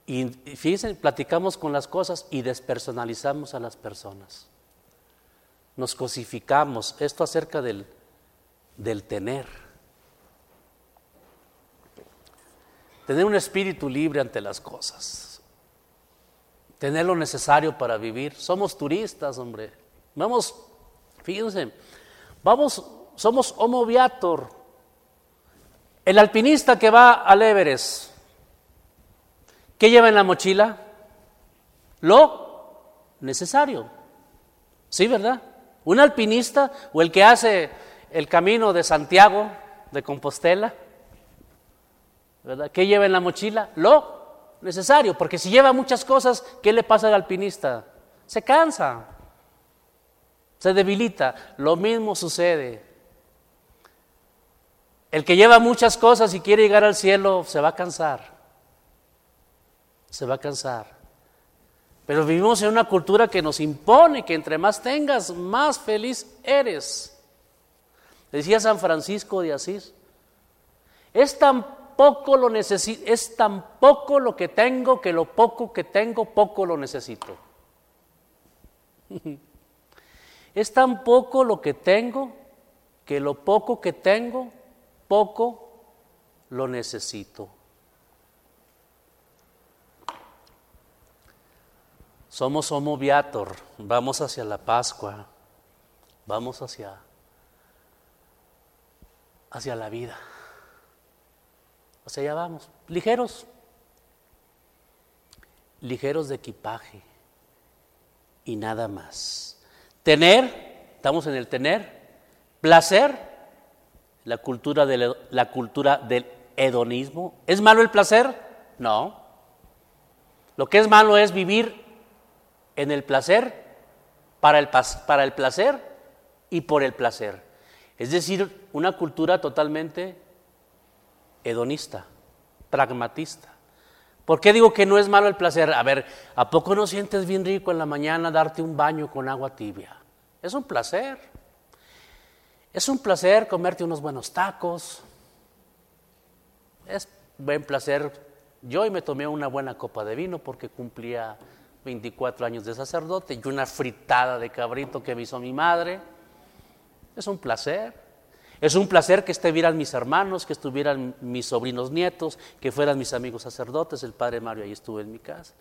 Y fíjense, platicamos con las cosas y despersonalizamos a las personas. Nos cosificamos. Esto acerca del, del tener. Tener un espíritu libre ante las cosas. Tener lo necesario para vivir. Somos turistas, hombre. Vamos, fíjense, vamos, somos homo viator. El alpinista que va al Everest, ¿Qué lleva en la mochila? Lo necesario. ¿Sí, verdad? Un alpinista o el que hace el camino de Santiago de Compostela, ¿verdad? ¿Qué lleva en la mochila? Lo necesario, porque si lleva muchas cosas, ¿qué le pasa al alpinista? Se cansa, se debilita. Lo mismo sucede. El que lleva muchas cosas y quiere llegar al cielo se va a cansar. Se va a cansar. Pero vivimos en una cultura que nos impone que entre más tengas, más feliz eres. Decía San Francisco de Asís, es tan poco lo es tan poco lo que tengo que lo poco que tengo poco lo necesito. es tan poco lo que tengo que lo poco que tengo poco lo necesito. Somos homo viator, vamos hacia la Pascua, vamos hacia hacia la vida. O sea, ya vamos, ligeros, ligeros de equipaje y nada más. Tener, estamos en el tener, placer, la cultura del, la cultura del hedonismo. ¿Es malo el placer? No. Lo que es malo es vivir en el placer, para el, para el placer y por el placer. Es decir, una cultura totalmente hedonista, pragmatista. ¿Por qué digo que no es malo el placer? A ver, ¿a poco no sientes bien rico en la mañana darte un baño con agua tibia? Es un placer. Es un placer comerte unos buenos tacos. Es buen placer. Yo hoy me tomé una buena copa de vino porque cumplía 24 años de sacerdote y una fritada de cabrito que me hizo mi madre. Es un placer. Es un placer que estuvieran mis hermanos, que estuvieran mis sobrinos nietos, que fueran mis amigos sacerdotes. El padre Mario ahí estuvo en mi casa.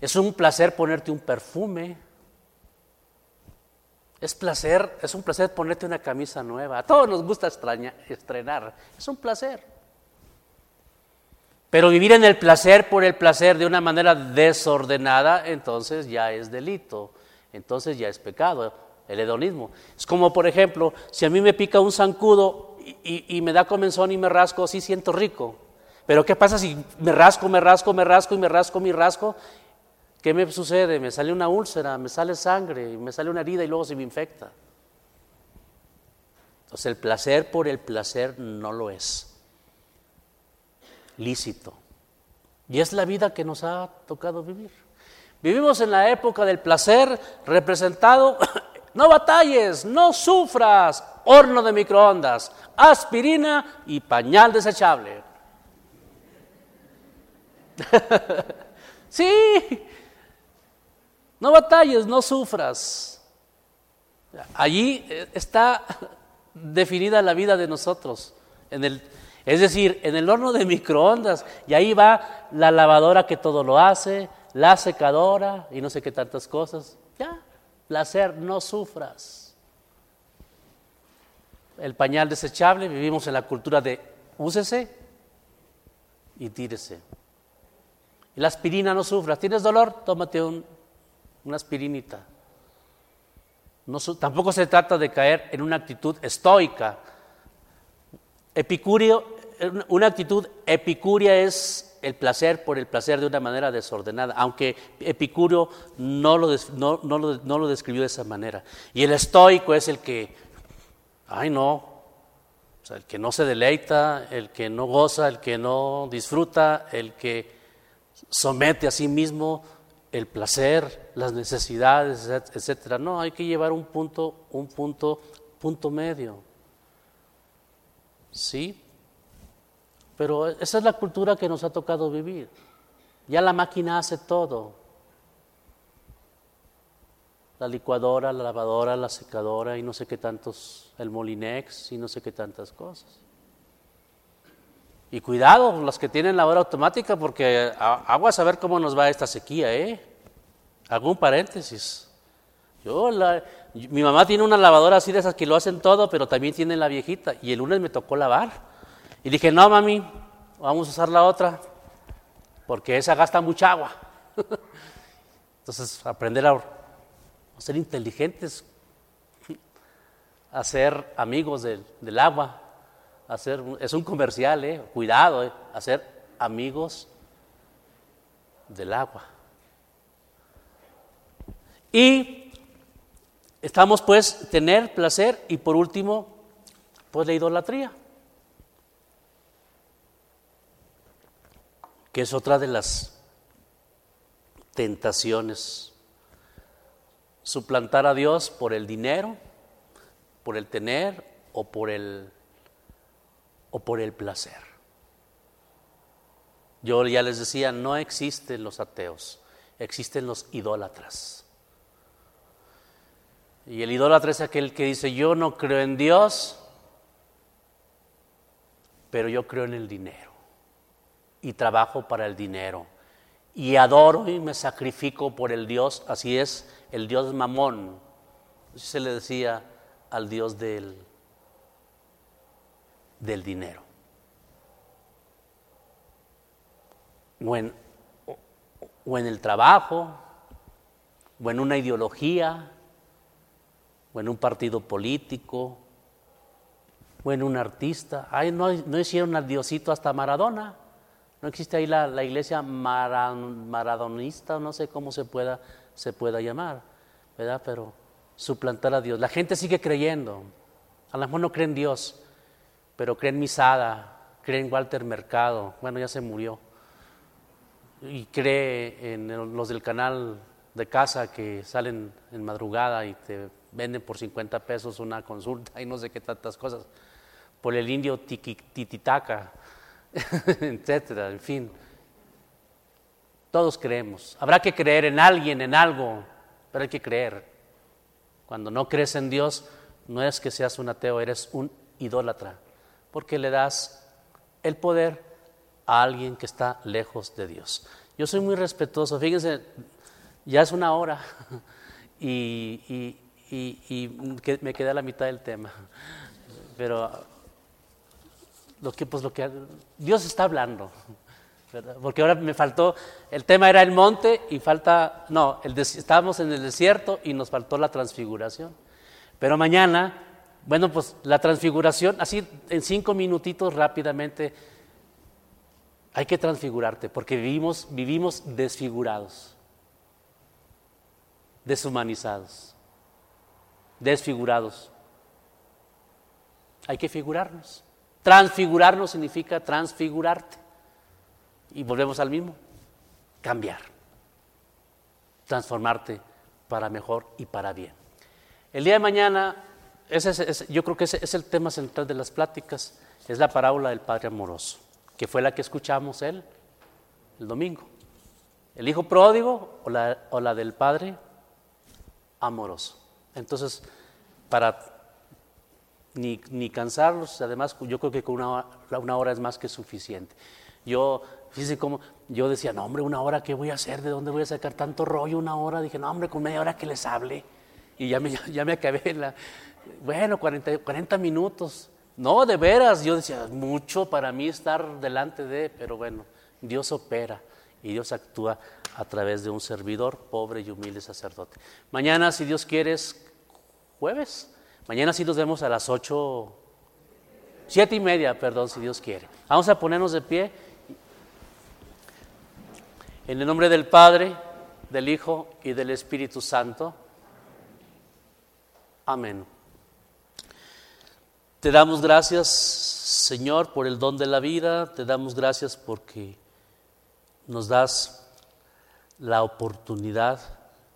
Es un placer ponerte un perfume. Es placer, es un placer ponerte una camisa nueva. A todos nos gusta estrenar. Es un placer. Pero vivir en el placer por el placer de una manera desordenada, entonces ya es delito, entonces ya es pecado el hedonismo. Es como, por ejemplo, si a mí me pica un zancudo y, me da comenzón y me rasco, sí siento rico. Pero ¿qué pasa si me rasco, me rasco, me rasco y me rasco, me rasco? ¿Qué me sucede? Me sale una úlcera, me sale sangre, me sale una herida y luego se me infecta. Entonces el placer por el placer no lo es. Lícito. Y es la vida que nos ha tocado vivir. Vivimos en la época del placer representado no batalles, no sufras, horno de microondas, aspirina y pañal desechable. sí, no batalles, no sufras. Allí eh, está definida la vida de nosotros. Es decir, en el horno de microondas, y ahí va la lavadora que todo lo hace, la secadora y no sé qué tantas cosas. Ya, placer, no sufras. El pañal desechable, vivimos en la cultura de úsese y tírese. La aspirina no sufras. ¿Tienes dolor? Tómate una aspirinita. No, tampoco se trata de caer en una actitud estoica. Epicurio, una actitud epicuria es el placer por el placer de una manera desordenada, aunque Epicuro no lo, no, lo, describió de esa manera. Y el estoico es el que, ay no, el que no se deleita, el que no goza, el que no disfruta, el que somete a sí mismo el placer, las necesidades, etcétera. No, hay que llevar un punto, un punto, punto medio. ¿Sí? Pero esa es la cultura que nos ha tocado vivir. Ya la máquina hace todo. La licuadora, la lavadora, la secadora y no sé qué tantos, el Molinex y no sé qué tantas cosas. Y cuidado, los que tienen lavadora automática, porque agua a saber cómo nos va esta sequía, ¿eh? Algún paréntesis. Yo, mi mamá tiene una lavadora así de esas que lo hacen todo, pero también tiene la viejita. Y el lunes me tocó lavar. Y dije, no, mami, vamos a usar la otra, porque esa gasta mucha agua. Entonces, aprender a, ser inteligentes, a ser amigos del, agua, hacer, es un comercial, eh, cuidado, eh, a ser amigos del agua. Y estamos pues tener placer y por último, pues la idolatría. que es otra de las tentaciones. Suplantar a Dios por el dinero, por el tener o por el, o por el placer. Yo ya les decía, no existen los ateos, existen los idólatras. Y el idólatra es aquel que dice, yo no creo en Dios, pero yo creo en el dinero y trabajo para el dinero. Y adoro y me sacrifico por el Dios, así es, el Dios mamón. Así se le decía al Dios del, del dinero. O en, o en el trabajo, o en una ideología, o en un partido político, o en un artista. Ay, no, no hicieron al Diosito hasta Maradona. No existe ahí la, iglesia maradonista, no sé cómo se pueda, se pueda llamar, ¿verdad? Pero suplantar a Dios. La gente sigue creyendo. A lo mejor no creen en Dios, pero creen Misada, creen en Walter Mercado. Bueno, ya se murió. Y cree en los del canal de casa que salen en madrugada y te venden por 50 pesos una consulta y no sé qué tantas cosas. Por el indio Tititaca etcétera, en fin. Todos creemos. Habrá que creer en alguien, en algo, pero hay que creer. Cuando no crees en Dios, no es que seas un ateo, eres un idólatra, porque le das el poder a alguien que está lejos de Dios. Yo soy muy respetuoso, fíjense, ya es una hora y, me quedé a la mitad del tema, pero lo que, pues lo que Dios está hablando. Porque ahora me faltó, el tema era el monte y falta, no, el estábamos en el desierto y nos faltó la transfiguración. Pero mañana, bueno, pues la transfiguración, así en cinco minutitos rápidamente, hay que transfigurarte porque vivimos, vivimos desfigurados, deshumanizados, desfigurados. Hay que figurarnos. Transfigurarnos significa transfigurarte. Y volvemos al mismo, cambiar, transformarte para mejor y para bien. El día de mañana, yo creo que ese es el tema central de las pláticas, es la parábola del Padre amoroso, que fue la que escuchamos él el domingo. El hijo pródigo o la, o la del Padre amoroso. Entonces, para ni, ni cansarlos, además yo creo que con una hora, una hora es más que suficiente. Yo, fíjense cómo, yo decía, no hombre, una hora, ¿qué voy a hacer? ¿De dónde voy a sacar tanto rollo una hora? Dije, no hombre, con media hora que les hable. Y ya me, ya me acabé la, bueno, 40, 40 minutos. No, de veras, yo decía, mucho para mí estar delante de, pero bueno, Dios opera y Dios actúa a través de un servidor pobre y humilde sacerdote. Mañana, si Dios quiere, es jueves. Mañana sí nos vemos a las ocho, siete y media, perdón, si Dios quiere. Vamos a ponernos de pie. En el nombre del Padre, del Hijo y del Espíritu Santo. Amén. Te damos gracias, Señor, por el don de la vida. Te damos gracias porque nos das la oportunidad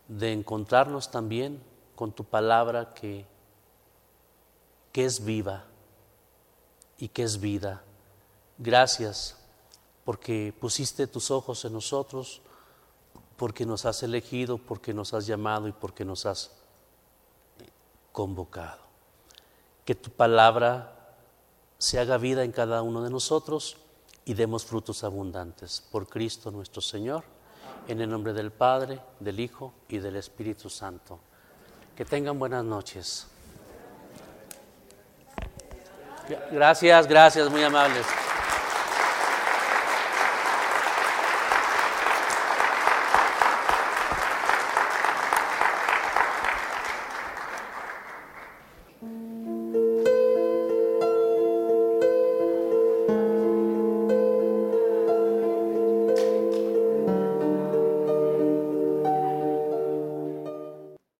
de encontrarnos también con tu palabra que que es viva y que es vida. Gracias porque pusiste tus ojos en nosotros, porque nos has elegido, porque nos has llamado y porque nos has convocado. Que tu palabra se haga vida en cada uno de nosotros y demos frutos abundantes. Por Cristo nuestro Señor, en el nombre del Padre, del Hijo y del Espíritu Santo. Que tengan buenas noches. Gracias, gracias, muy amables.